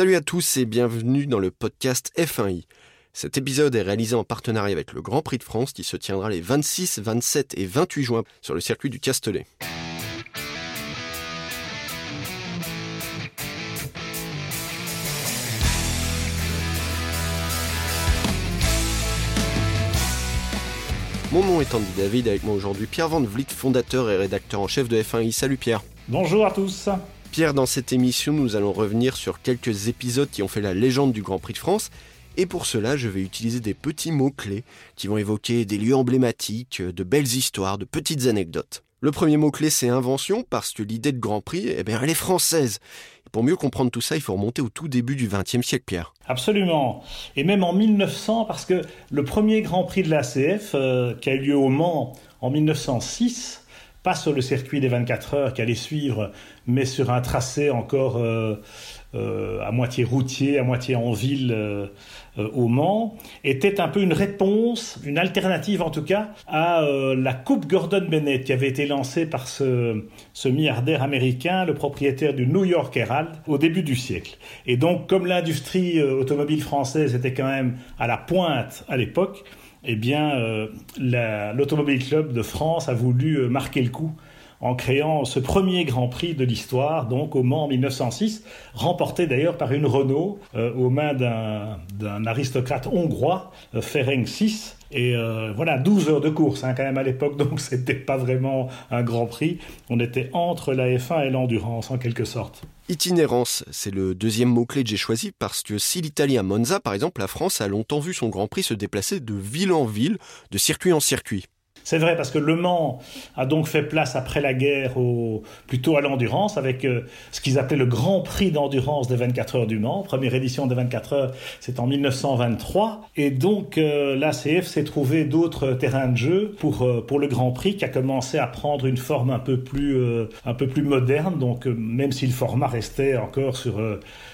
Salut à tous et bienvenue dans le podcast F1i. Cet épisode est réalisé en partenariat avec le Grand Prix de France qui se tiendra les 26, 27 et 28 juin sur le circuit du Castellet. Mon nom est Andy David, avec moi aujourd'hui Pierre Van Vliet, fondateur et rédacteur en chef de F1i. Salut Pierre. Bonjour à tous. Pierre, dans cette émission, nous allons revenir sur quelques épisodes qui ont fait la légende du Grand Prix de France. Et pour cela, je vais utiliser des petits mots-clés qui vont évoquer des lieux emblématiques, de belles histoires, de petites anecdotes. Le premier mot-clé, c'est invention, parce que l'idée de Grand Prix, eh bien, elle est française. pour mieux comprendre tout ça, il faut remonter au tout début du XXe siècle, Pierre. Absolument. Et même en 1900, parce que le premier Grand Prix de l'ACF, euh, qui a eu lieu au Mans en 1906, pas sur le circuit des 24 heures qui allait suivre, mais sur un tracé encore euh, euh, à moitié routier, à moitié en ville euh, au Mans, était un peu une réponse, une alternative en tout cas, à la Coupe Gordon Bennett qui avait été lancée par ce, ce milliardaire américain, le propriétaire du New York Herald, au début du siècle. Et donc, comme l'industrie automobile française était quand même à la pointe à l'époque, eh bien, euh, l'Automobile Club de France a voulu euh, marquer le coup en créant ce premier Grand Prix de l'histoire, donc au Mans en 1906, remporté d'ailleurs par une Renault euh, aux mains d'un aristocrate hongrois, Ferenc VI. Et voilà, 12 heures de course hein, quand même à l'époque, donc c'était pas vraiment un Grand Prix. On était entre la F1 et l'endurance en quelque sorte. Itinérance, c'est le deuxième mot-clé que j'ai choisi parce que si l'Italie à Monza, par exemple, la France a longtemps vu son Grand Prix se déplacer de ville en ville, de circuit en circuit. C'est vrai parce que Le Mans a donc fait place après la guerre au, plutôt à l'endurance avec euh, ce qu'ils appelaient le Grand Prix d'endurance des 24 heures du Mans. Première édition des 24 heures, c'est en 1923. Et donc euh, l'ACF s'est trouvé d'autres terrains de jeu pour, euh, pour le Grand Prix qui a commencé à prendre une forme un peu plus, un peu plus moderne. Donc même si le format restait encore sur,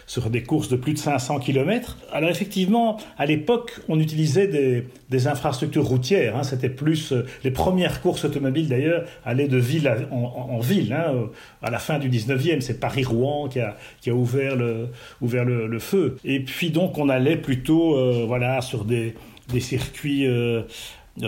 sur des courses de plus de 500 km. Alors effectivement, à l'époque, on utilisait des, des infrastructures routières. Hein. C'était plus les premières courses automobiles d'ailleurs allaient de ville en, ville. Hein, à la fin du 19e, c'est Paris-Rouen qui a, qui a ouvert, le, ouvert le, feu. Et puis donc on allait plutôt euh, voilà, sur des, des circuits euh,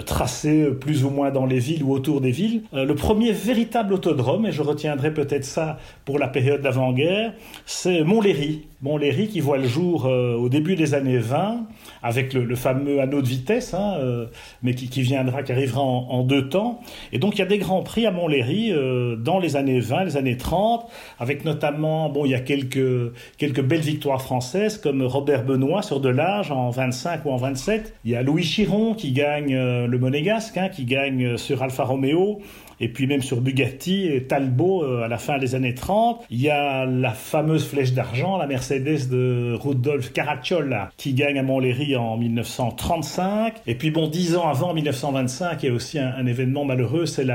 tracés plus ou moins dans les villes ou autour des villes. Euh, le premier véritable autodrome, et je retiendrai peut-être ça pour la période d'avant-guerre, c'est Montlhéry. Montlhéry qui voit le jour euh, au début des années 20 avec le, fameux anneau de vitesse, hein, euh, mais qui, viendra, qui arrivera en, deux temps. Et donc il y a des grands prix à Montlhéry dans les années 20, les années 30, avec notamment, bon, il y a quelques, quelques belles victoires françaises comme Robert Benoît sur de l'âge en 25 ou en 27. Il y a Louis Chiron qui gagne le monégasque, hein, qui gagne sur Alfa Romeo et puis même sur Bugatti et Talbot euh, à la fin des années 30. Il y a la fameuse flèche d'argent, la Mercedes de Rudolf Caracciola, qui gagne à Montlhéry en 1935. Et puis bon, dix ans avant, 1925, il y a aussi un, événement malheureux, c'est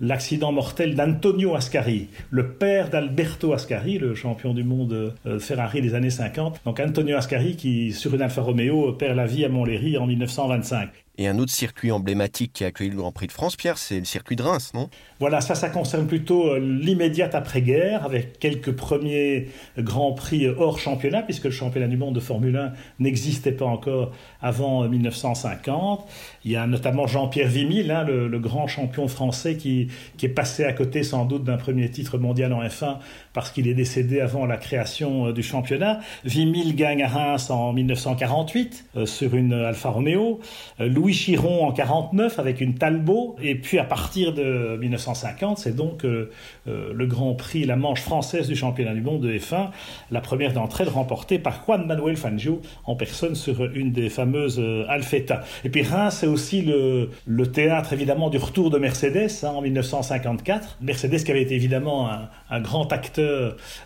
l'accident mortel d'Antonio Ascari, le père d'Alberto Ascari, le champion du monde euh, Ferrari des années 50. Donc Antonio Ascari qui, sur une Alfa Romeo, perd la vie à Montlhéry en 1925. Et un autre circuit emblématique qui a accueilli le Grand Prix de France, Pierre, c'est le circuit de Reims, non? Voilà, ça, ça concerne plutôt euh, l'immédiate après-guerre, avec quelques premiers Grands Prix hors championnat, puisque le championnat du monde de Formule 1 n'existait pas encore avant 1950. Euh, Il y a notamment Jean-Pierre Vimille, hein, le, grand champion français, qui, qui est passé à côté sans doute d'un premier titre mondial en F1 parce qu'il est décédé avant la création euh, du championnat. Vimille gagne à Reims en 1948 sur une Alfa Romeo. Louis Chiron en 49 avec une Talbot. Et puis à partir de 1950, c'est donc euh, euh, le Grand Prix, la manche française du championnat du monde de F1, la première d'entre elles remportée par Juan Manuel Fangio en personne sur une des fameuses euh, Alfetta. Et puis Reims, c'est aussi le, théâtre évidemment du retour de Mercedes hein, en 1954. Mercedes qui avait été évidemment un grand acteur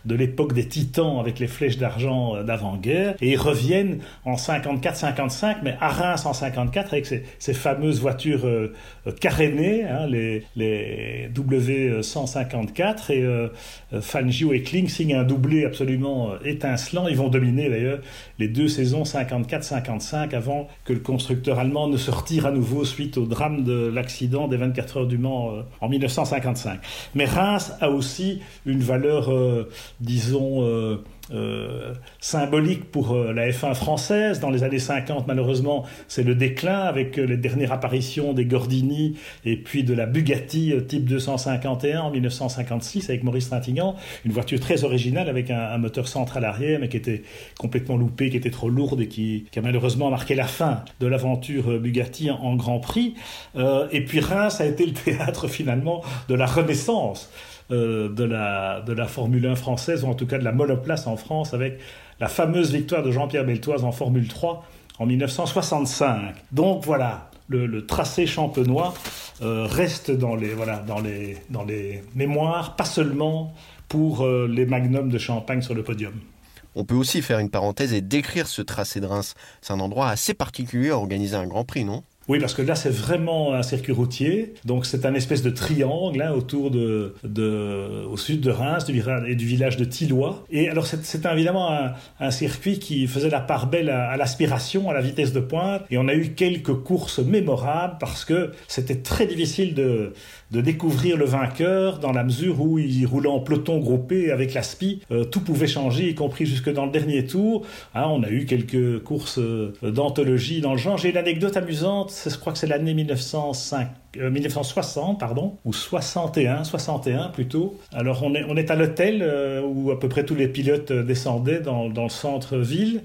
de l'époque des titans avec les flèches d'argent d'avant-guerre. Et ils reviennent en 54-55, mais à Reims en 54 avec ces, fameuses voitures euh, euh, carénées, hein, les, les, W154, et euh, Fangio et Kling signent un doublé absolument étincelant. Ils vont dominer d'ailleurs les deux saisons 54-55 avant que le constructeur allemand ne se retire à nouveau suite au drame de l'accident des 24 heures du Mans en 1955. Mais Reims a aussi une valeur, disons, euh, symbolique pour euh, la F1 française. Dans les années 50, malheureusement, c'est le déclin avec les dernières apparitions des Gordini et puis de la Bugatti type 251 en 1956 avec Maurice Trintignant. Une voiture très originale avec un, moteur central arrière mais qui était complètement loupé, qui était trop lourde et qui, a malheureusement marqué la fin de l'aventure Bugatti en, Grand Prix. et puis Reims a été le théâtre finalement de la renaissance euh, de, la, de la Formule 1 française, ou en tout cas de la monoplace en France, avec la fameuse victoire de Jean-Pierre Beltoise en Formule 3 en 1965. Donc voilà, le, tracé champenois euh, reste dans les, voilà, dans, les, dans les mémoires, pas seulement pour euh, les magnums de Champagne sur le podium. On peut aussi faire une parenthèse et décrire ce tracé de Reims. C'est un endroit assez particulier à organiser un Grand Prix, non? Oui, parce que là, c'est vraiment un circuit routier. Donc, c'est un espèce de triangle hein, autour de, de, au sud de Reims du, et du village de Tillois. Et alors, c'est évidemment un, un, circuit qui faisait la part belle à, l'aspiration, à la vitesse de pointe. Et on a eu quelques courses mémorables parce que c'était très difficile de, de découvrir le vainqueur dans la mesure où il roulait en peloton groupé avec la SPI. Euh, tout pouvait changer, y compris jusque dans le dernier tour. Hein, on a eu quelques courses euh, d'anthologie dans le genre. J'ai une anecdote amusante je crois que c'est l'année 1905. 1960, euh, pardon, ou 61, 61 plutôt. Alors on est, à l'hôtel où à peu près tous les pilotes descendaient dans, dans le centre-ville.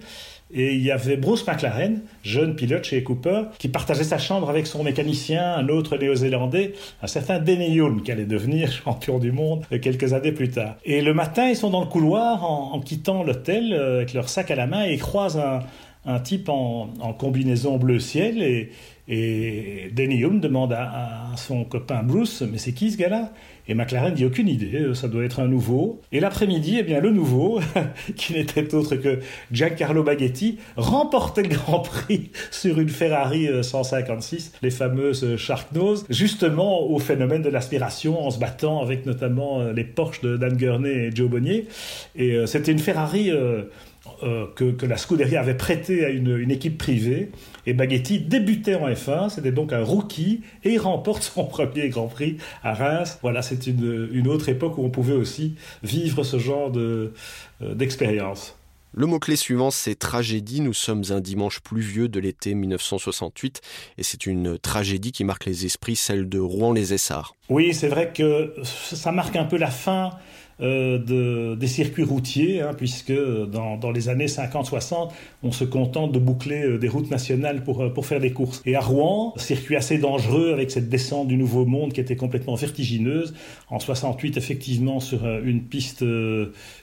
Et il y avait Bruce McLaren, jeune pilote chez Cooper, qui partageait sa chambre avec son mécanicien, un autre néo-zélandais, un certain Denny Young, qui allait devenir champion du monde quelques années plus tard. Et le matin, ils sont dans le couloir en, quittant l'hôtel avec leur sac à la main et ils croisent un, un type en, en, combinaison bleu ciel et, et Danny Hume demande à, son copain Bruce, mais c'est qui ce gars-là? Et McLaren dit aucune idée, ça doit être un nouveau. Et l'après-midi, eh bien le nouveau, qui n'était autre que Giancarlo Baghetti, remportait le Grand Prix sur une Ferrari 156, euh, les fameuses Sharknose, justement au phénomène de l'aspiration, en se battant avec notamment euh, les Porsche de Dan Gurney et Joe Bonnier. Et euh, c'était une Ferrari euh, que, la Scuderia avait prêté à une, équipe privée. Et Baghetti débutait en F1, c'était donc un rookie, et il remporte son premier Grand Prix à Reims. Voilà, c'est une, autre époque où on pouvait aussi vivre ce genre euh, d'expérience. le mot-clé suivant, c'est tragédie. Nous sommes un dimanche pluvieux de l'été 1968 et c'est une tragédie qui marque les esprits, celle de Rouen-les-Essarts. Oui, c'est vrai que ça marque un peu la fin euh, de, des circuits routiers, hein, puisque dans, dans, les années 50-60, on se contente de boucler euh, des routes nationales pour, euh, pour faire des courses. Et à Rouen, circuit assez dangereux avec cette descente du Nouveau Monde qui était complètement vertigineuse. En 68, effectivement, sur une piste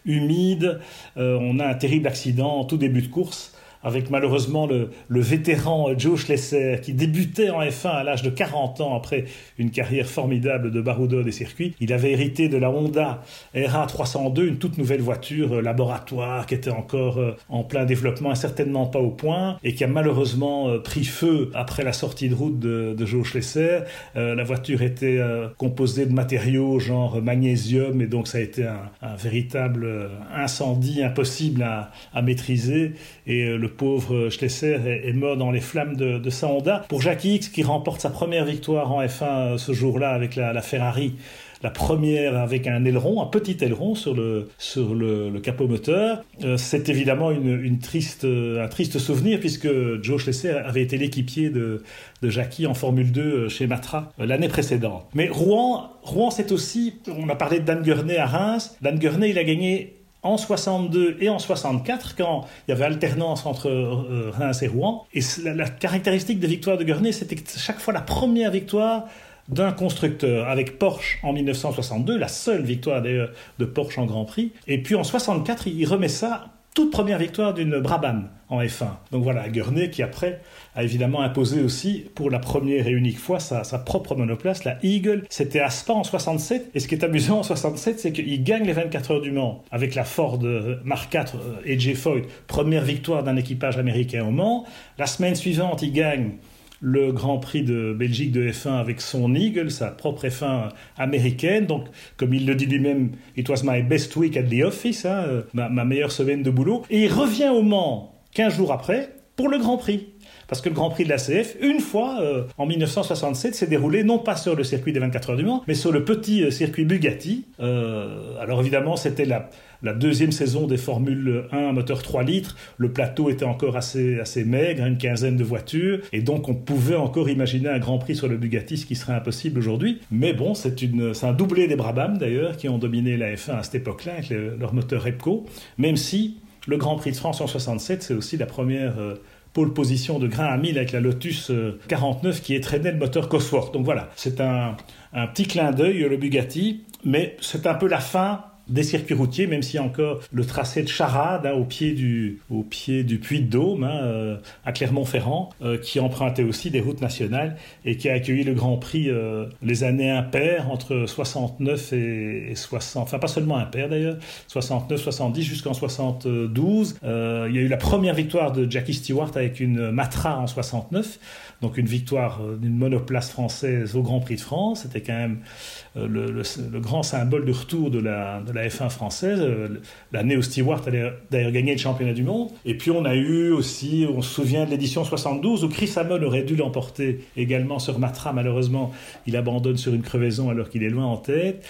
humide, on a un terrible accident en tout début de course avec malheureusement le, vétéran Joe Schlesser qui débutait en F1 à l'âge de 40 ans après une carrière formidable de baroudeur des circuits. Il avait hérité de la Honda RA302, une toute nouvelle voiture euh, laboratoire qui était encore euh, en plein développement et certainement pas au point et qui a malheureusement euh, pris feu après la sortie de route de, Joe Schlesser. la voiture était composée de matériaux genre magnésium et donc ça a été un, véritable incendie impossible à, à maîtriser et le pauvre Schlesser est, mort dans les flammes de, sa Honda. Pour Jackie X, qui remporte sa première victoire en F1 euh, ce jour-là avec la, Ferrari, la première avec un aileron, un petit aileron sur le, sur le, capot moteur. Euh, c'est évidemment une, triste, euh, un triste souvenir puisque Joe Schlesser avait été l'équipier de, de Jackie en Formule 2 chez Matra l'année précédente. Mais Rouen, Rouen c'est aussi, on a parlé de Dan Gurney à Reims. Dan Gurney, il a gagné en 62 et en 64, quand il y avait alternance entre euh, Reims et Rouen. Et la, caractéristique des victoires de Gurney, c'était chaque fois la première victoire d'un constructeur, avec Porsche en 1962, la seule victoire de Porsche en Grand Prix. Et puis en 64, il remet ça toute première victoire d'une Brabham en F1. Donc voilà, Gurney qui après a évidemment imposé aussi pour la première et unique fois sa, propre monoplace, la Eagle. C'était à Spa en 67. Et ce qui est amusant en 67, c'est qu'il gagne les 24 heures du Mans avec la Ford Mark IV et J. Foyt, première victoire d'un équipage américain au Mans. La semaine suivante, il gagne le Grand Prix de Belgique de F1 avec son Eagle, sa propre F1 américaine. Donc, comme il le dit lui-même, it was my best week at the office, hein, ma, meilleure semaine de boulot. Et il revient au Mans 15 jours après, pour le Grand Prix. Parce que le Grand Prix de la CF, une fois, euh, en 1967, s'est déroulé non pas sur le circuit des 24 heures du Mans, mais sur le petit euh, circuit Bugatti. Euh, alors évidemment, c'était la, la deuxième saison des Formule 1 moteur 3 litres. Le plateau était encore assez, maigre, une quinzaine de voitures, et donc on pouvait encore imaginer un Grand Prix sur le Bugatti, ce qui serait impossible aujourd'hui. Mais bon, c'est un doublé des Brabham d'ailleurs, qui ont dominé la F1 à cette époque-là, avec leur moteur Repco, même si le Grand Prix de France en 67, c'est aussi la première position de grain à mille avec la Lotus 49 euh, qui étreignait le moteur Cosworth. Donc voilà, c'est un, un petit clin d'œil, le Bugatti, mais c'est un peu la fin des circuits routiers, même a encore le tracé de Charade hein, au, pied du, au pied du Puy de Dôme, hein, euh, à Clermont-Ferrand, euh, qui empruntait aussi des routes nationales et qui a accueilli le Grand Prix euh, les années impaires entre 69 et, 60, enfin pas seulement impaires d'ailleurs, 69, 70 jusqu'en 72. il y a eu la première victoire de Jackie Stewart avec une Matra en 69 donc une victoire d'une monoplace française au Grand Prix de France. C'était quand même le, grand symbole de retour de la, de la la F1 française. Euh, l'année où Stewart allait d'ailleurs gagner le championnat du monde. Et puis on a eu aussi, on se souvient de l'édition 72 où Chris Amon aurait dû l'emporter également sur Matra. Malheureusement, il abandonne sur une crevaison alors qu'il est loin en tête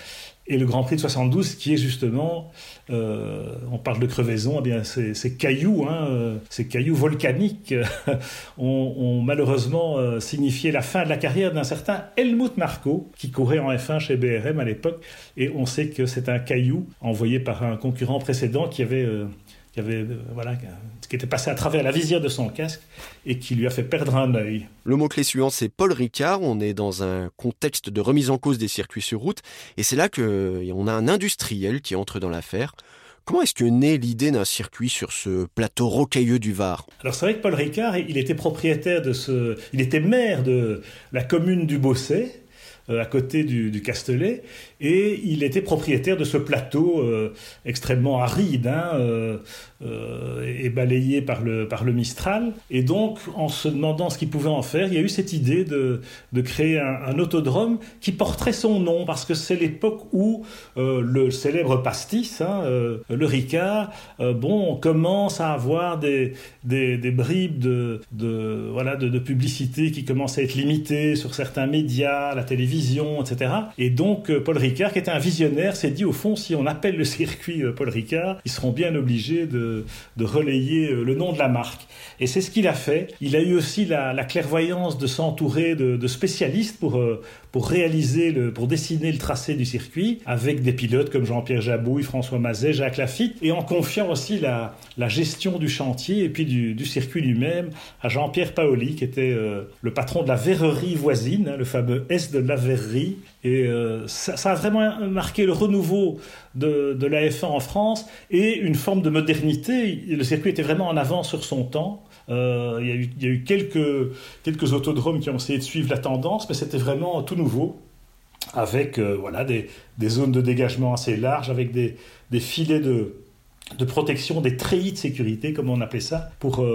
et le Grand Prix de 72 qui est justement, euh, on parle de crevaison, eh bien ces, cailloux, hein, euh, ces cailloux volcaniques ont, malheureusement euh, signifié la fin de la carrière d'un certain Helmut Marko qui courait en F1 chez BRM à l'époque. Et on sait que c'est un caillou envoyé par un concurrent précédent qui avait qui avait voilà qui était passé à travers la visière de son casque et qui lui a fait perdre un œil. Le mot-clé suivant, c'est Paul Ricard. On est dans un contexte de remise en cause des circuits sur route. Et c'est là qu'on a un industriel qui entre dans l'affaire. Comment est-ce que naît l'idée d'un circuit sur ce plateau rocailleux du Var? Alors c'est vrai que Paul Ricard, il était propriétaire de ce... Il était maire de la commune du Bosset, euh, à côté du, du, Castellet, et il était propriétaire de ce plateau euh, extrêmement aride hein, euh, et balayé par le, par le Mistral. Et donc, en se demandant ce qu'il pouvait en faire, il y a eu cette idée de, de créer un, autodrome qui porterait son nom, parce que c'est l'époque où le célèbre pastis, hein, le Ricard, bon, on commence à avoir des, des, bribes de, de, voilà, de, publicité qui commencent à être limitées sur certains médias, la télévision, etc. Et donc euh, Paul qui était un visionnaire, s'est dit au fond, si on appelle le circuit euh, Paul Ricard, ils seront bien obligés de, relayer euh, le nom de la marque. Et c'est ce qu'il a fait. Il a eu aussi la, clairvoyance de s'entourer de, spécialistes pour, pour réaliser, le, pour dessiner le tracé du circuit, avec des pilotes comme Jean-Pierre Jabouille, François Mazet, Jacques Lafitte, et en confiant aussi la, la gestion du chantier et puis du, du circuit lui-même à Jean-Pierre Paoli, qui était le patron de la verrerie voisine, hein, le fameux S de la verrerie. Et euh, ça, a vraiment marqué le renouveau de, de, la F1 en France et une forme de modernité. Le circuit était vraiment en avance sur son temps. Euh, il, y a eu, il, y a eu, quelques, quelques autodromes qui ont essayé de suivre la tendance, mais c'était vraiment tout nouveau, avec euh, voilà, des, des, zones de dégagement assez larges, avec des, des filets de, de protection, des treillis de sécurité, comme on appelait ça, pour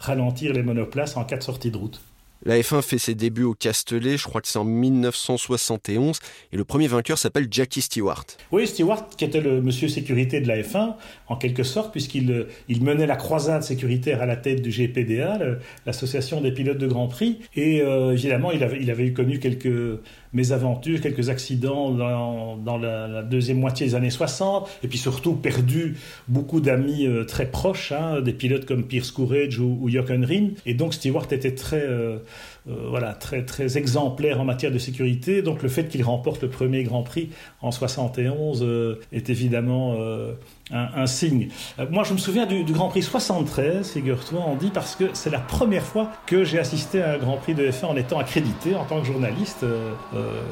ralentir les monoplaces en cas de sortie de route. La F1 fait ses débuts au Castellet, je crois que c'est en 1971, et le premier vainqueur s'appelle Jackie Stewart. Oui, Stewart, qui était le monsieur sécurité de la F1, en quelque sorte, puisqu'il il menait la croisade sécuritaire à la tête du GPDA, l'association des pilotes de Grand Prix, et euh, évidemment, il avait connu quelques mésaventures, quelques accidents dans, dans la, deuxième moitié des années 60, et puis surtout perdu beaucoup d'amis euh, très proches, hein, des pilotes comme Pierce Courage ou, ou Jochen Rin, et donc Stewart était très... Euh, voilà, très, très exemplaire en matière de sécurité. Donc le fait qu'il remporte le premier Grand Prix en 71 euh, est évidemment euh, un, signe. moi, je me souviens du, Grand Prix 73, figure-toi, dit, parce que c'est la première fois que j'ai assisté à un Grand Prix de F1 en étant accrédité en tant que journaliste.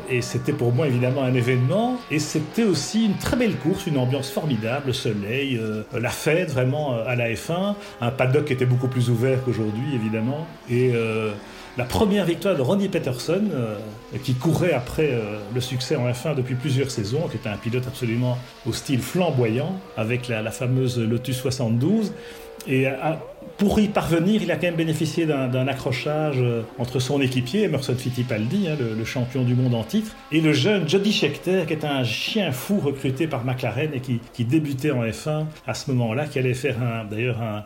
et c'était pour moi évidemment un événement. Et c'était aussi une très belle course, une ambiance formidable, le soleil, la fête vraiment à la F1. Un paddock qui était beaucoup plus ouvert qu'aujourd'hui, évidemment. Et la première victoire de Ronnie Peterson, euh, qui courait après euh, le succès en F1 depuis plusieurs saisons, qui était un pilote absolument au style flamboyant, avec la, fameuse Lotus 72. Et pour y parvenir, il a quand même bénéficié d'un accrochage euh, entre son équipier, Emerson Fittipaldi, hein, le, champion du monde en titre, et le jeune Jody Scheckter, qui est un chien fou recruté par McLaren et qui, qui débutait en F1 à ce moment-là, qui allait faire d'ailleurs un,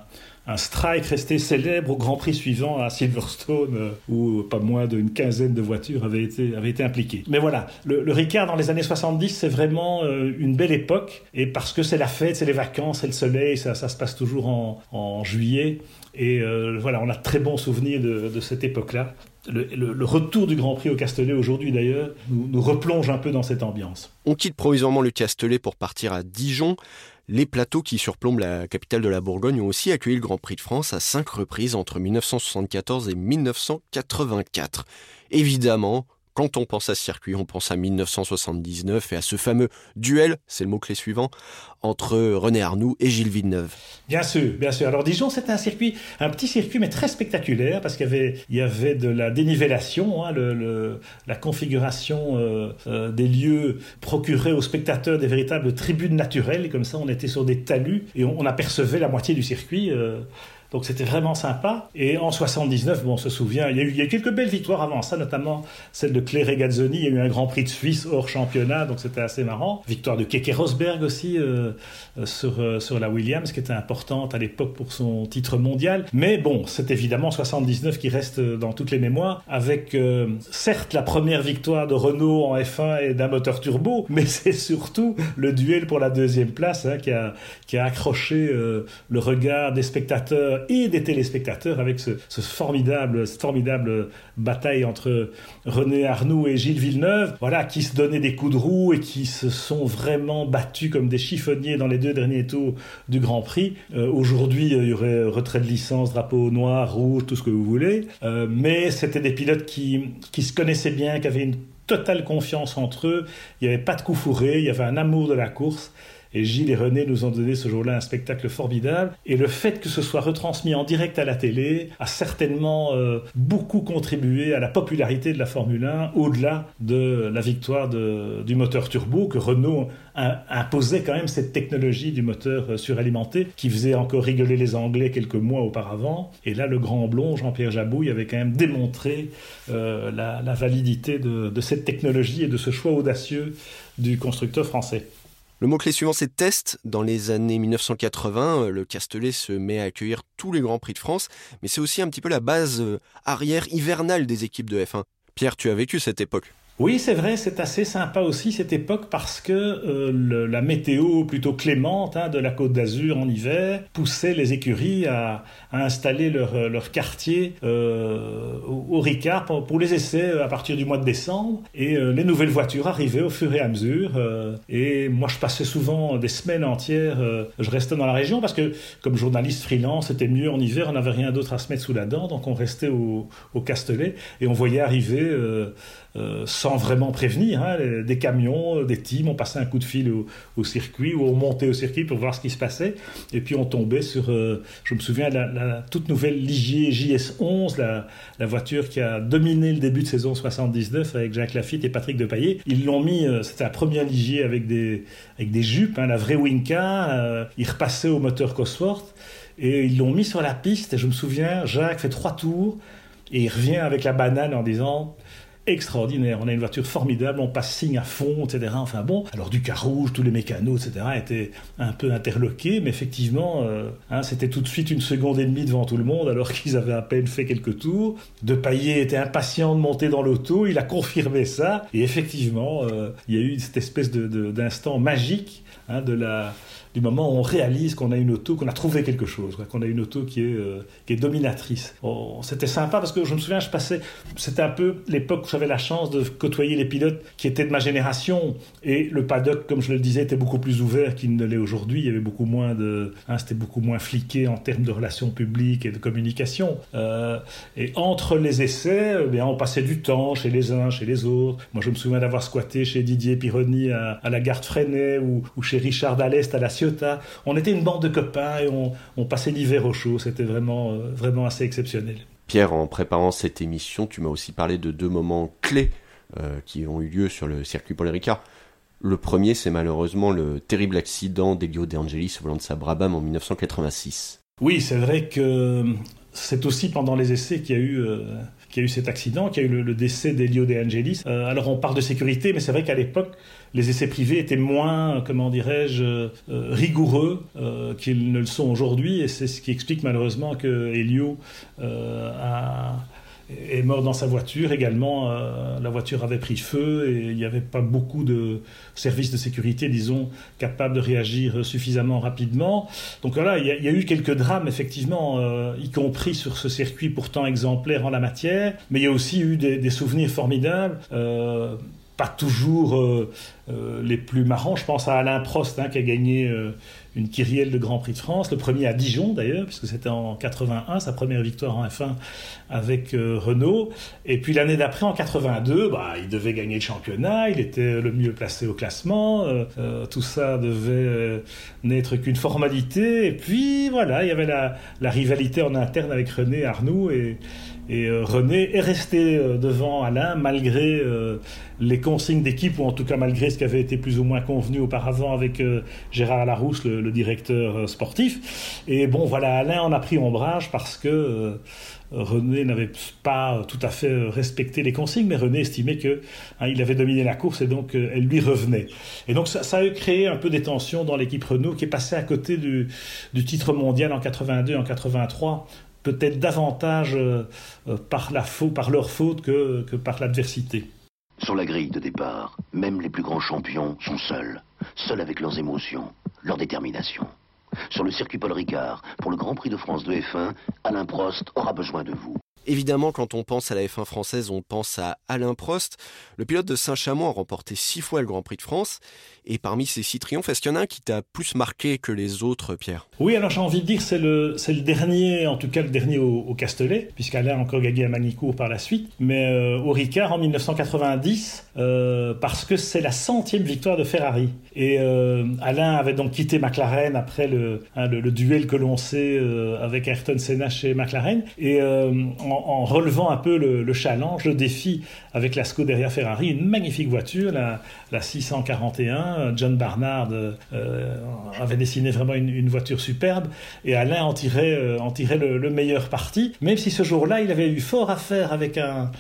un strike resté célèbre au Grand Prix suivant à Silverstone, euh, où pas moins d'une quinzaine de voitures avaient été, impliquées. Mais voilà, le, Ricard dans les années 70, c'est vraiment euh, une belle époque, et parce que c'est la fête, c'est les vacances, c'est le soleil, ça, se passe toujours en, juillet. Et euh, voilà, on a très bons souvenirs de, cette époque-là. Le, le, retour du Grand Prix au Castellet aujourd'hui d'ailleurs nous, nous, replonge un peu dans cette ambiance. On quitte provisoirement le Castellet pour partir à Dijon. Les plateaux qui surplombent la capitale de la Bourgogne ont aussi accueilli le Grand Prix de France à cinq reprises entre 1974 et 1984. Évidemment, quand on pense à ce circuit, on pense à 1979 et à ce fameux duel, c'est le mot-clé suivant, entre René Arnoux et Gilles Villeneuve. Bien sûr, bien sûr. Alors Dijon, c'est un circuit, un petit circuit, mais très spectaculaire, parce qu'il y avait, y avait de la dénivellation, hein, la configuration euh, euh, des lieux procurait aux spectateurs des véritables tribunes naturelles, comme ça on était sur des talus, et on, apercevait la moitié du circuit. Euh, donc c'était vraiment sympa. Et en 79, bon, on se souvient, il y, a eu, il y a eu quelques belles victoires avant ça, notamment celle de Claire Gazzoni. Il y a eu un Grand Prix de Suisse hors championnat, donc c'était assez marrant. Victoire de Keke Rosberg aussi euh, euh, sur, euh, sur la Williams, qui était importante à l'époque pour son titre mondial. Mais bon, c'est évidemment 79 qui reste dans toutes les mémoires, avec certes la première victoire de Renault en F1 et d'un moteur turbo, mais c'est surtout le duel pour la deuxième place hein, qui, a, qui a accroché le regard des spectateurs et des téléspectateurs avec ce, formidable, cette formidable bataille entre René Arnoux et Gilles Villeneuve, voilà, qui se donnaient des coups de roue et qui se sont vraiment battus comme des chiffonniers dans les deux derniers tours du Grand Prix. Euh, aujourd'hui, il y aurait retrait de licence, drapeau noir, rouge, tout ce que vous voulez. Euh, mais c'était des pilotes qui, qui se connaissaient bien, qui avaient une totale confiance entre eux. Il n'y avait pas de coup fourré, il y avait un amour de la course. Et Gilles et René nous ont donné ce jour-là un spectacle formidable. Et le fait que ce soit retransmis en direct à la télé a certainement euh, beaucoup contribué à la popularité de la Formule 1, au-delà de la victoire du moteur turbo que Renault imposait quand même cette technologie du moteur euh, suralimenté qui faisait encore rigoler les Anglais quelques mois auparavant. Et là, le grand blond, Jean-Pierre Jabouille, avait quand même démontré euh, la, validité de cette technologie et de ce choix audacieux du constructeur français. Le mot-clé suivant, c'est test. Dans les années 1980, euh, le Castellet se met à accueillir tous les Grands Prix de France, mais c'est aussi un petit peu la base euh, arrière hivernale des équipes de F1. Pierre, tu as vécu cette époque. Oui, c'est vrai, c'est assez sympa aussi cette époque parce que euh, la météo plutôt clémente hein, de la Côte d'Azur en hiver poussait les écuries à, installer leur, euh, leur quartier euh, au, Ricard pour, les essais à partir du mois de décembre. Et les nouvelles voitures arrivaient au fur et à mesure. et moi, je passais souvent des semaines entières. je restais dans la région parce que comme journaliste freelance, c'était mieux en hiver, on n'avait rien d'autre à se mettre sous la dent, donc on restait au, au Castellet et on voyait arriver euh, sans vraiment prévenir. Hein, des camions, euh, des teams, on passait un coup de fil au, circuit ou on montait au circuit pour voir ce qui se passait. Et puis on tombait sur, euh, je me souviens, la, toute nouvelle Ligier JS11, la, la, voiture qui a dominé le début de saison 79 avec Jacques Lafitte et Patrick Depaillé. Ils l'ont mis, c'était la première Ligier avec des, avec des jupes, hein, la vraie Winca. ils repassaient au moteur Cosworth et ils l'ont mis sur la piste. Et je me souviens, Jacques fait trois tours et il revient avec la banane en disant extraordinaire. On a une voiture formidable, on passe signe à fond, etc. Enfin bon, alors du rouge, tous les mécanos, etc. étaient un peu interloqués, mais effectivement, euh, hein, c'était tout de suite une seconde et demie devant tout le monde, alors qu'ils avaient à peine fait quelques tours. De Paillet était impatient de monter dans l'auto, il a confirmé ça, et effectivement, euh, il y a eu cette espèce d'instant magique hein, de la du moment où on réalise qu'on a une auto, qu'on a trouvé quelque chose, qu'on a une auto qui est, euh, qui est dominatrice. C'était sympa parce que je me souviens, je passais, c'était un peu l'époque où j'avais la chance de côtoyer les pilotes qui étaient de ma génération et le paddock, comme je le disais, était beaucoup plus ouvert qu'il ne l'est aujourd'hui. Il y avait beaucoup moins de, hein, c'était beaucoup moins fliqué en termes de relations publiques et de communication. Euh, et entre les essais, eh bien, on passait du temps chez les uns, chez les autres. Moi, je me souviens d'avoir squatté chez Didier Pironi à, la Garde Freinet ou, ou chez Richard Dallest à la on était une bande de copains et on, passait l'hiver au chaud. C'était vraiment, euh, vraiment assez exceptionnel. Pierre, en préparant cette émission, tu m'as aussi parlé de deux moments clés euh, qui ont eu lieu sur le circuit Paul Ricard. Le premier, c'est malheureusement le terrible accident d'Elio De Angelis au volant de sa Brabham en 1986. Oui, c'est vrai que c'est aussi pendant les essais qu'il y a eu euh, qu'il y a eu cet accident, qu'il y a eu le, décès d'Elio De Angelis. alors on parle de sécurité, mais c'est vrai qu'à l'époque, les essais privés étaient moins, comment dirais-je, rigoureux qu'ils ne le sont aujourd'hui, et c'est ce qui explique malheureusement que Elio a est mort dans sa voiture également. Euh, la voiture avait pris feu et il n'y avait pas beaucoup de services de sécurité, disons, capables de réagir suffisamment rapidement. Donc voilà, il y, a, eu quelques drames, effectivement, euh, y compris sur ce circuit pourtant exemplaire en la matière, mais il y a aussi eu des, souvenirs formidables. Euh, pas toujours les plus marrants. Je pense à Alain Prost hein, qui a gagné une kyrielle de Grand Prix de France, le premier à Dijon d'ailleurs, puisque c'était en 81, sa première victoire en F1 avec euh, Renault. Et puis l'année d'après, en 82, bah, il devait gagner le championnat, il était le mieux placé au classement, euh, euh, tout ça devait n'être qu'une formalité. Et puis voilà, il y avait la, la rivalité en interne avec René Arnoux et et euh, René est resté euh, devant Alain malgré euh, les consignes d'équipe, ou en tout cas malgré ce qui avait été plus ou moins convenu auparavant avec Gérard Larousse, le, directeur sportif. Et bon, voilà, Alain en a pris ombrage parce que René n'avait pas tout à fait respecté les consignes, mais René estimait que hein, il avait dominé la course et donc elle lui revenait. Et donc ça, a créé un peu des tensions dans l'équipe Renault qui est passée à côté du, du titre mondial en 82, en 83 peut-être davantage euh, euh, par, leur faute que par l'adversité. Sur la grille de départ, même les plus grands champions sont seuls, seuls avec leurs émotions, leur détermination. Sur le circuit Paul Ricard, pour le Grand Prix de France de F1, Alain Prost aura besoin de vous. Évidemment, quand on pense à la F1 française, on pense à Alain Prost. Le pilote de Saint-Chamond a remporté six fois le Grand Prix de France. Et parmi ces six triomphes, est-ce qu'il y en a un qui t'a plus marqué que les autres, Pierre? Oui, alors j'ai envie de dire c'est le c'est le dernier, en tout cas le dernier au, Castellet, puisqu'Alain a encore gagné à Manicourt par la suite, mais euh, au Ricard en 1990, euh, parce que c'est la centième victoire de Ferrari. Et euh, Alain avait donc quitté McLaren après le, hein, duel que l'on sait avec Ayrton Senna chez McLaren, et relevant un peu le, challenge, le défi avec la derrière Ferrari, une magnifique voiture, la, la 641. John Barnard euh, avait dessiné vraiment une, voiture superbe et Alain en tirait, euh, en le, meilleur parti, même si ce jour-là, il avait eu fort à faire avec un,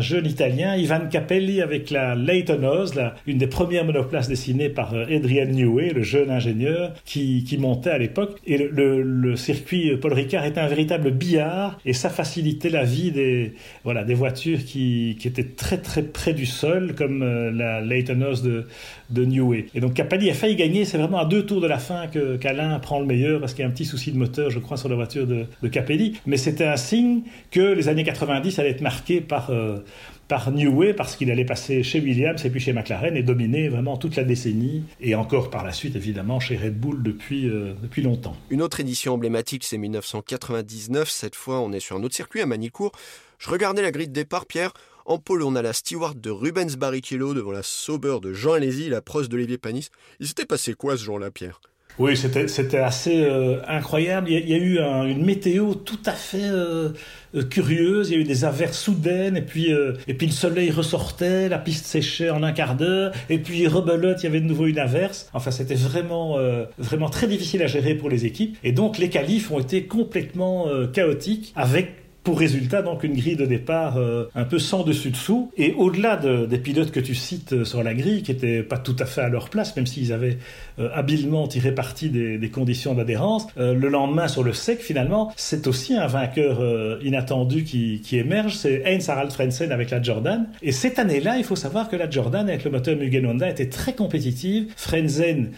jeune Italien, Ivan Capelli, avec la Leighton Oz, une des premières monoplaces dessinées par euh, Adrian Newey, le jeune ingénieur qui, montait à l'époque. Et le, circuit Paul Ricard était un véritable billard et ça facilitait la vie des, voilà, des voitures qui, qui étaient très très près du sol, comme la Leighton Oz de, de Newey. Et donc Capelli a failli gagner, c'est vraiment à deux tours de la fin que qu'Alain prend le meilleur parce qu'il y a un petit souci de moteur, je crois, sur la voiture de, de Capelli. Mais c'était un signe que les années 90 allaient être marquées par, euh, par Newey parce qu'il allait passer chez Williams et puis chez McLaren et dominer vraiment toute la décennie et encore par la suite évidemment chez Red Bull depuis, euh, depuis longtemps. Une autre édition emblématique c'est 1999, cette fois on est sur un autre circuit à Manicourt. Je regardais la grille de départ, Pierre, en pôle, on a la Stewart de Rubens Barrichello devant la Sauber de Jean Alési, la Prost d'Olivier Panis. Il s'était passé quoi ce jour-là, Pierre? Oui, c'était assez euh, incroyable. Il y, a, eu une météo tout à fait euh, euh, curieuse. Il y a eu des averses soudaines, et puis, et puis le soleil ressortait, la piste séchait en un quart d'heure, et puis rebelote, il y avait de nouveau une averse. Enfin, c'était vraiment, vraiment très difficile à gérer pour les équipes. Et donc, les qualifs ont été complètement chaotiques, avec résultat donc une grille de départ euh, un peu sans dessus dessous et au-delà des pilotes que tu cites euh, sur la grille qui étaient pas tout à fait à leur place même s'ils avaient euh, habilement tiré parti des, conditions d'adhérence le lendemain sur le sec finalement c'est aussi un vainqueur inattendu qui, émerge. C'est Heinz Harald Frentzen avec la Jordan. Et cette année-là il faut savoir que la Jordan avec le moteur Mugen Honda était très compétitive. Frentzen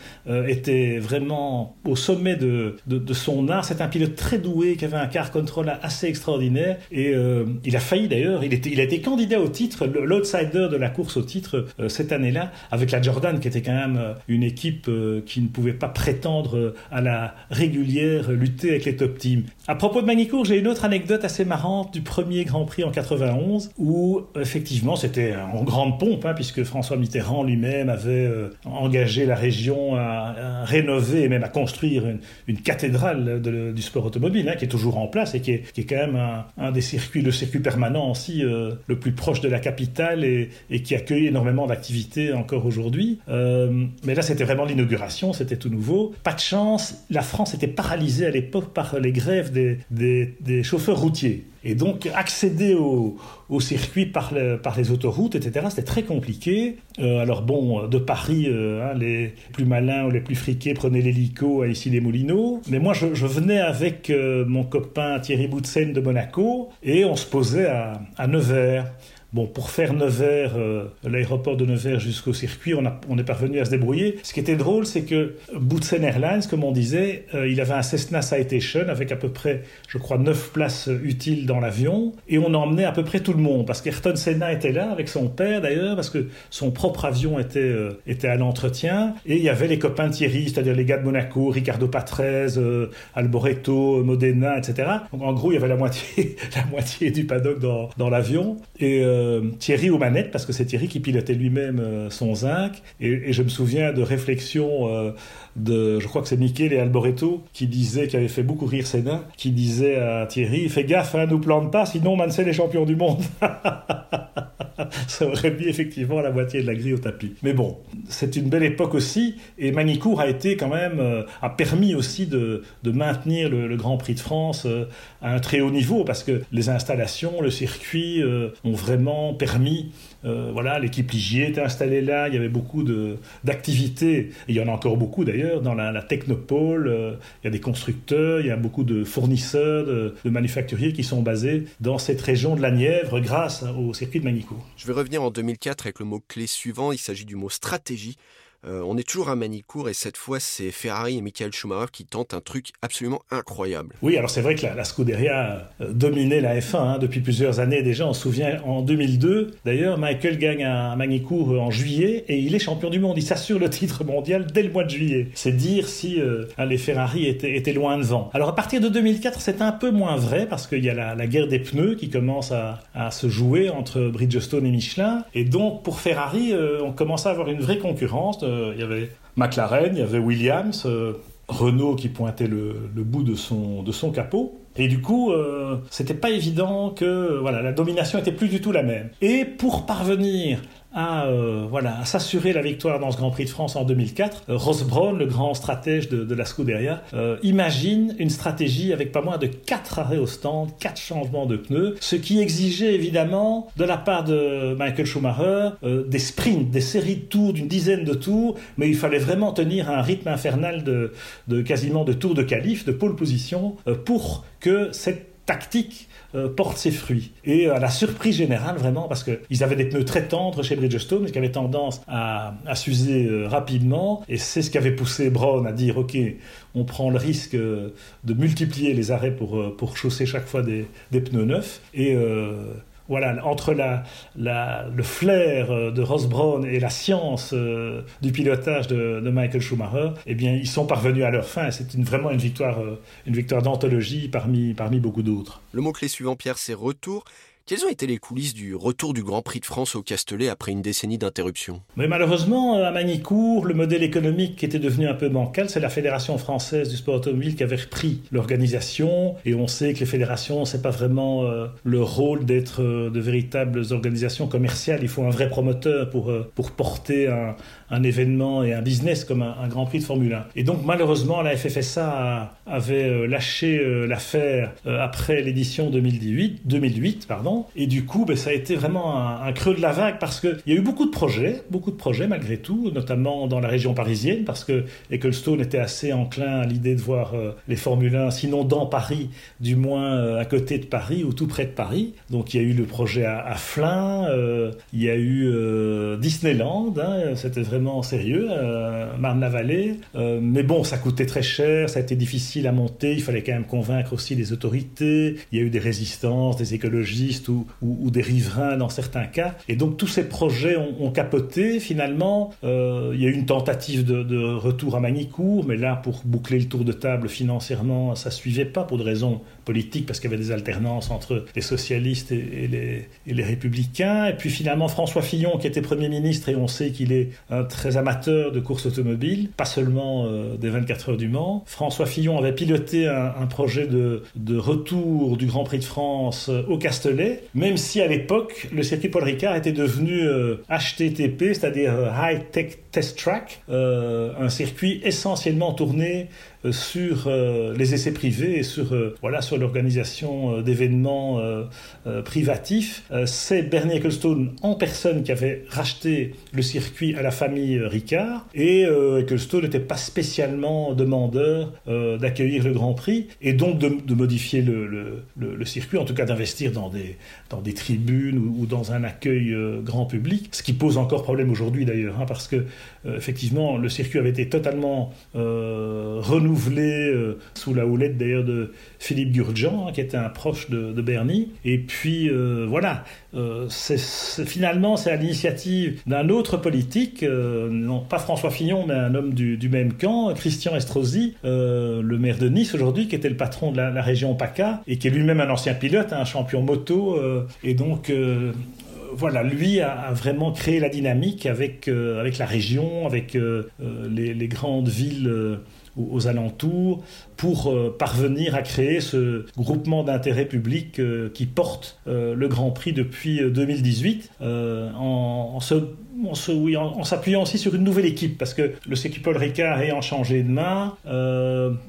était vraiment au sommet de, de, son art. C'est un pilote très doué qui avait un car control assez extraordinaire et euh, il a failli d'ailleurs, il, a été candidat au titre, l'outsider de la course au titre euh, cette année-là, avec la Jordan qui était quand même euh, une équipe qui ne pouvait pas prétendre à la régulière lutter avec les top teams. À propos de Magnicourt, j'ai une autre anecdote assez marrante du premier Grand Prix en 91 où effectivement c'était en grande pompe hein, puisque François Mitterrand lui-même avait engagé la région à, rénover et même à construire une, cathédrale du sport automobile hein, qui est toujours en place et qui est quand même un, un, des circuits, le circuit permanent aussi, euh, le plus proche de la capitale et, qui accueille énormément d'activités encore aujourd'hui. Euh, mais là, c'était vraiment l'inauguration, c'était tout nouveau. Pas de chance, la France était paralysée à l'époque par les grèves des, des, chauffeurs routiers. Et donc accéder au, circuit par, les autoroutes, etc., c'était très compliqué. Euh, alors bon, de Paris, euh, hein, les plus malins ou les plus friqués prenaient l'hélico à ici les Moulineaux. Mais moi, je, venais avec euh, mon copain Thierry Boutsen de Monaco et on se posait à, à Nevers. Bon, pour faire Nevers, euh, l'aéroport de Nevers jusqu'au circuit, on, a, on, est parvenu à se débrouiller. Ce qui était drôle, c'est que Boutsen Airlines, comme on disait, euh, il avait un Cessna Citation avec à peu près, je crois, 9 places utiles dans l'avion. Et on emmenait à peu près tout le monde. Parce qu'Ayrton Senna était là, avec son père d'ailleurs, parce que son propre avion était, euh, était à l'entretien. Et il y avait les copains de Thierry, c'est-à-dire les gars de Monaco, Ricardo Patrese, Alboreto, Modena, etc. Donc en gros, il y avait la moitié, la moitié du paddock dans, dans l'avion. Et. Euh, Thierry aux manettes, parce que c'est Thierry qui pilotait lui-même euh, son zinc. Et, je me souviens de réflexions euh, de, je crois que c'est Michel et Alboreto, qui disaient, qui avaient fait beaucoup rire Sénat, qui disaient à Thierry, fais gaffe, hein, nous plante pas, sinon Mansell est champion du monde. ça aurait mis effectivement la moitié de la grille au tapis. Mais bon, c'est une belle époque aussi, et Manicourt a été quand même, a permis aussi de, maintenir le, Grand Prix de France à un très haut niveau, parce que les installations, le circuit ont vraiment permis. Euh, voilà, l'équipe Ligier était installée là, il y avait beaucoup d'activités, il y en a encore beaucoup d'ailleurs, dans la, technopole, euh, il y a des constructeurs, il y a beaucoup de fournisseurs, de, de, manufacturiers qui sont basés dans cette région de la Nièvre grâce au circuit de Manicourt. Je vais revenir en 2004 avec le mot-clé suivant, il s'agit du mot stratégie. Euh, on est toujours à Manicourt et cette fois c'est Ferrari et Michael Schumacher qui tentent un truc absolument incroyable. Oui, alors c'est vrai que la, Scuderia euh, dominait la F1 hein, depuis plusieurs années déjà. On se souvient en 2002, d'ailleurs, Michael gagne à Manicourt euh, en juillet et il est champion du monde. Il s'assure le titre mondial dès le mois de juillet. C'est dire si les Ferrari étaient, loin devant. Alors à partir de 2004, c'est un peu moins vrai parce qu'il y a la, guerre des pneus qui commence à, se jouer entre Bridgestone et Michelin. Et donc pour Ferrari, on commence à avoir une vraie concurrence il y avait McLaren, il y avait Williams, euh, Renault qui pointait le, bout de son, de son capot. Et du coup, euh, c'était pas évident que voilà, la domination était plus du tout la même. Et pour parvenir à, euh, voilà, à s'assurer la victoire dans ce Grand Prix de France en 2004, euh, Ross Brown, le grand stratège de, la Scuderia, euh, imagine une stratégie avec pas moins de 4 arrêts au stand, 4 changements de pneus, ce qui exigeait évidemment de la part de Michael Schumacher des sprints, des séries de tours d'une dizaine de tours, mais il fallait vraiment tenir un rythme infernal de, de quasiment de tours de qualif, de pole position, pour que cette tactique euh, porte ses fruits. Et à la surprise générale, vraiment, parce qu'ils avaient des pneus très tendres chez Bridgestone, qui avaient tendance à, s'user euh, rapidement, et c'est ce qui avait poussé Brown à dire, OK, on prend le risque euh, de multiplier les arrêts pour, pour chausser chaque fois des, des pneus neufs. Et voilà, entre le flair euh, de Ross Brown et la science euh, du pilotage de, Michael Schumacher, eh bien, ils sont parvenus à leur fin. C'est vraiment une victoire, euh, une victoire d'anthologie parmi, parmi beaucoup d'autres. Le mot-clé suivant, Pierre, c'est retour. Quelles ont été les coulisses du retour du Grand Prix de France au Castellet après une décennie d'interruption Mais malheureusement, à Manicourt, le modèle économique qui était devenu un peu bancal, c'est la Fédération française du sport automobile qui avait repris l'organisation. Et on sait que les fédérations, c'est pas vraiment euh, le rôle d'être euh, de véritables organisations commerciales. Il faut un vrai promoteur pour, euh, pour porter un, un événement et un business comme un, Grand Prix de Formule 1. Et donc malheureusement, la FFSA avait euh, lâché euh, l'affaire euh, après l'édition 2008, 2008 pardon, et du coup, ben, ça a été vraiment un, creux de la vague parce qu'il y a eu beaucoup de projets, beaucoup de projets malgré tout, notamment dans la région parisienne, parce que Ecclestone était assez enclin à l'idée de voir les Formule 1, sinon dans Paris, du moins à côté de Paris ou tout près de Paris. Donc il y a eu le projet à, à Flins, il y a eu Disneyland, hein, c'était vraiment sérieux, euh, Marne-la-Vallée. Euh, mais bon, ça coûtait très cher, ça a été difficile à monter, il fallait quand même convaincre aussi les autorités. Il y a eu des résistances, des écologistes ou, ou, des riverains dans certains cas. Et donc tous ces projets ont, capoté. Finalement, euh, il y a eu une tentative de, retour à Manicourt, mais là, pour boucler le tour de table financièrement, ça suivait pas pour des raisons politiques, parce qu'il y avait des alternances entre les socialistes et, les, républicains. Et puis finalement, François Fillon, qui était Premier ministre, et on sait qu'il est un très amateur de course automobile, pas seulement euh, des 24 heures du Mans. François Fillon avait piloté un, projet de, de, retour du Grand Prix de France euh, au Castellet, même si à l'époque, le circuit Paul Ricard était devenu HTTP, euh, c'est-à-dire High Tech Test Track, un circuit essentiellement tourné sur les essais privés et sur voilà sur l'organisation d'événements privatifs. C'est Bernie Ecclestone en personne qui avait racheté le circuit à la famille Ricard et Ecclestone n'était pas spécialement demandeur d'accueillir le Grand Prix et donc de, modifier le, circuit, en tout cas d'investir dans des, dans des tribunes ou, dans un accueil grand public, ce qui pose encore problème aujourd'hui d'ailleurs, hein, parce que euh, effectivement le circuit avait été totalement euh, renouvelé euh, sous la houlette d'ailleurs de Philippe Gurjan, hein, qui était un proche de, Bernie. Et puis voilà, c'est, finalement c'est à l'initiative d'un autre politique, non pas François Fillon, mais un homme du, même camp, Christian Estrosi, le maire de Nice aujourd'hui, qui était le patron de la, région PACA et qui est lui-même un ancien pilote, un champion moto, et donc voilà, lui a, vraiment créé la dynamique avec, euh, avec la région, avec euh, euh, les, grandes villes aux alentours pour parvenir à créer ce groupement d'intérêt public qui porte le Grand Prix depuis 2018 en, en s'appuyant aussi sur une nouvelle équipe, parce que le CQ Paul Ricard ayant changé de main,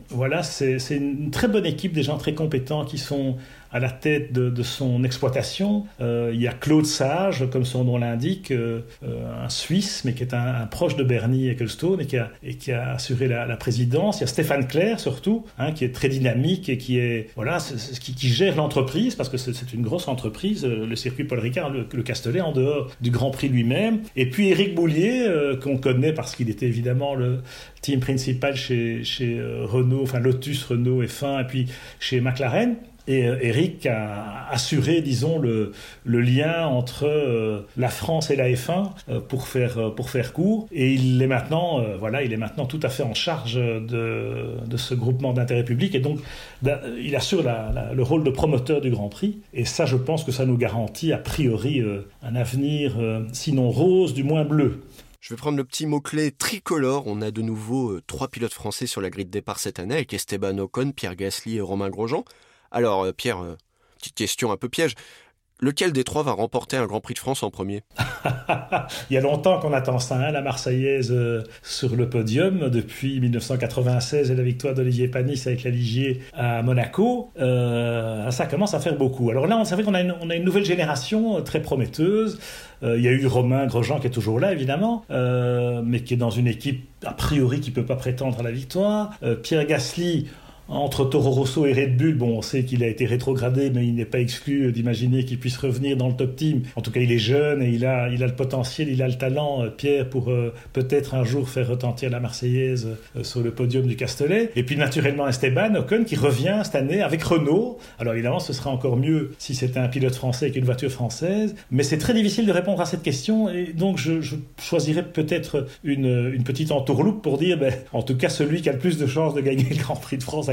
voilà, c'est une très bonne équipe, des gens très compétents qui sont à la tête de, son exploitation. Euh, il y a Claude Sage, comme son nom l'indique, euh, euh, un Suisse, mais qui est un, proche de Bernie Ecclestone et qui a, assuré la, présidence. Il y a Stéphane Claire, surtout, hein, qui est très dynamique et qui est voilà, qui, gère l'entreprise parce que c'est une grosse entreprise, le circuit Paul Ricard, le, Castellet, en dehors du Grand Prix lui-même. Et puis Éric Boulier, qu'on connaît parce qu'il était évidemment le team principal chez, chez Renault, enfin Lotus, Renault, F1, et puis chez McLaren. Et euh, Eric a assuré, disons, le, lien entre euh, la France et la F1 euh, pour faire pour faire court. Et il est maintenant, voilà, il est maintenant tout à fait en charge de, de ce groupement d'intérêt public. Et donc, il assure le rôle de promoteur du Grand Prix. Et ça, je pense que ça nous garantit a priori un avenir, sinon rose, du moins bleu. Je vais prendre le petit mot-clé tricolore. On a de nouveau trois pilotes français sur la grille de départ cette année avec Esteban Ocon, Pierre Gasly et Romain Grosjean. Alors, euh, Pierre, euh, petite question un peu piège. Lequel des trois va remporter un Grand Prix de France en premier? Il y a longtemps qu'on attend ça, hein, la Marseillaise euh, sur le podium, depuis 1996 et la victoire d'Olivier Panis avec la Ligier à Monaco. ça commence à faire beaucoup. Alors là, on savait qu'on a, une nouvelle génération très prometteuse. il y a eu Romain Grosjean qui est toujours là, évidemment, mais qui est dans une équipe a priori qui ne peut pas prétendre à la victoire. Pierre Gasly, entre Toro Rosso et Red Bull, bon, on sait qu'il a été rétrogradé, mais il n'est pas exclu d'imaginer qu'il puisse revenir dans le top team. En tout cas, il est jeune et il a, il a le potentiel, il a le talent, euh, Pierre, pour euh, peut-être un jour faire retentir la Marseillaise euh, sur le podium du Castellet. Et puis, naturellement, Esteban Ocon qui revient cette année avec Renault. Alors, évidemment, ce serait encore mieux si c'était un pilote français avec une voiture française. Mais c'est très difficile de répondre à cette question. Et donc, je, choisirais peut-être une, une petite entourloupe pour dire, ben, en tout cas, celui qui a le plus de chances de gagner le Grand Prix de France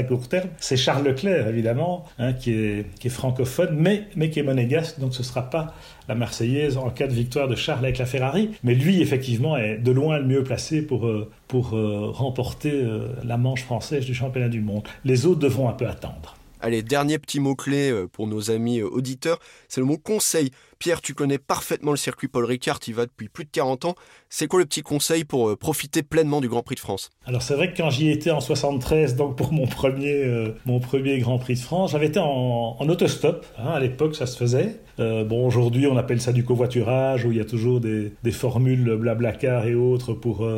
c'est Charles Leclerc, évidemment, hein, qui, est, francophone, mais, mais qui est monégasque, donc ce ne sera pas la Marseillaise en cas de victoire de Charles avec la Ferrari. Mais lui, effectivement, est de loin le mieux placé pour, euh, pour euh, remporter euh, la manche française du championnat du monde. Les autres devront un peu attendre. Allez, dernier petit mot-clé pour nos amis auditeurs, c'est le mot conseil. Pierre, tu connais parfaitement le circuit Paul Ricard, tu y vas depuis plus de 40 ans. C'est quoi le petit conseil pour euh, profiter pleinement du Grand Prix de France? Alors c'est vrai que quand j'y étais en 73, donc pour mon premier, euh, mon premier Grand Prix de France, j'avais été en, autostop. Hein, à l'époque, ça se faisait. Euh, bon, aujourd'hui, on appelle ça du covoiturage, où il y a toujours des, des formules blablacar et autres pour,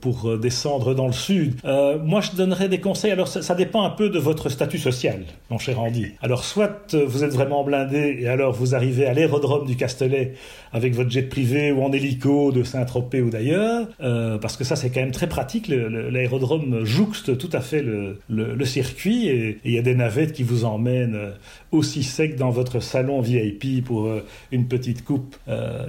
pour descendre dans le sud. moi, je donnerais des conseils. Alors, ça, ça, dépend un peu de votre statut social, mon cher Andy. Alors, soit vous êtes vraiment blindé et alors vous arrivez à l'aérodrome du Castellet avec votre jet privé ou en hélico de Saint-Tropez ou d'ailleurs, euh, parce que ça c'est quand même très pratique. L'aérodrome jouxte tout à fait le, circuit et il y a des navettes qui vous emmènent euh, aussi sec dans votre salon VIP pour euh, une petite coupe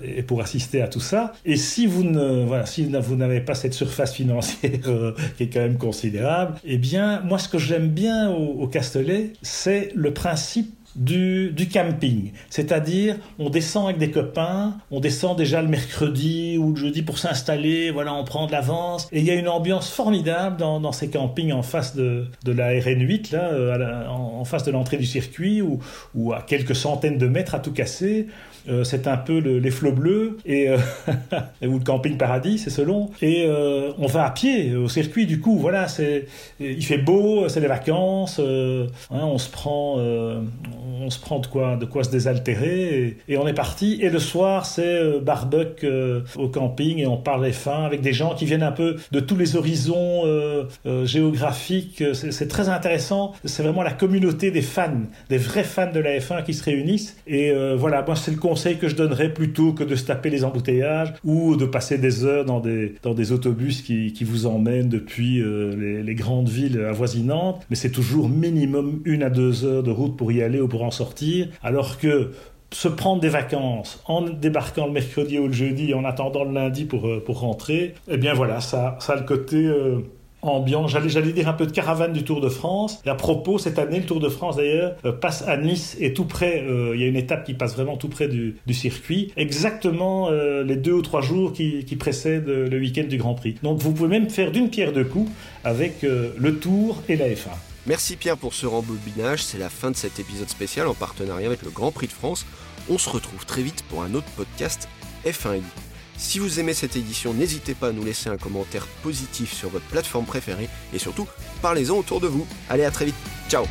et pour assister à tout ça. Et si vous ne voilà, si vous n'avez pas cette surface financière qui est quand même considérable, eh bien moi ce que j'aime bien au, au Castellet, c'est le principe du, du camping. C'est-à-dire, on descend avec des copains, on descend déjà le mercredi ou le jeudi pour s'installer, voilà, on prend de l'avance. Et il y a une ambiance formidable dans, dans ces campings en face de, de la RN8, là, euh, en, face de l'entrée du circuit, ou, ou à quelques centaines de mètres à tout casser. Euh, c'est un peu les flots bleus et euh, ou le camping paradis, c'est selon. Et euh, on va à pied au circuit. Du coup, voilà, c'est il fait beau, c'est les vacances. Hein, on se prend, on se prend de quoi, de quoi se désaltérer et, on est parti. Et le soir, c'est barbecue au camping et on parle F1 avec des gens qui viennent un peu de tous les horizons géographiques. C'est très intéressant. C'est vraiment la communauté des fans, des vrais fans de la F1 qui se réunissent. Et voilà, moi c'est le conseil que je donnerais plutôt que de se taper les embouteillages ou de passer des heures dans des, dans des autobus qui, qui vous emmènent depuis euh, les, grandes villes avoisinantes. Mais c'est toujours minimum une à deux heures de route pour y aller ou pour en sortir. Alors que se prendre des vacances en débarquant le mercredi ou le jeudi en attendant le lundi pour, euh, pour rentrer, eh bien voilà, ça, ça a le côté... Euh, ambiance, j'allais, dire un peu de caravane du Tour de France. Et à propos, cette année, le Tour de France d'ailleurs euh, passe à Nice et tout près, euh, il y a une étape qui passe vraiment tout près du, du circuit, exactement euh, les deux ou trois jours qui, qui précèdent le week-end du Grand Prix. Donc vous pouvez même faire d'une pierre deux coups avec le Tour et la F1. Merci Pierre pour ce rembobinage, c'est la fin de cet épisode spécial en partenariat avec le Grand Prix de France. On se retrouve très vite pour un autre podcast F1i. Si vous aimez cette édition, n'hésitez pas à nous laisser un commentaire positif sur votre plateforme préférée et surtout, parlez-en autour de vous. Allez, à très vite. Ciao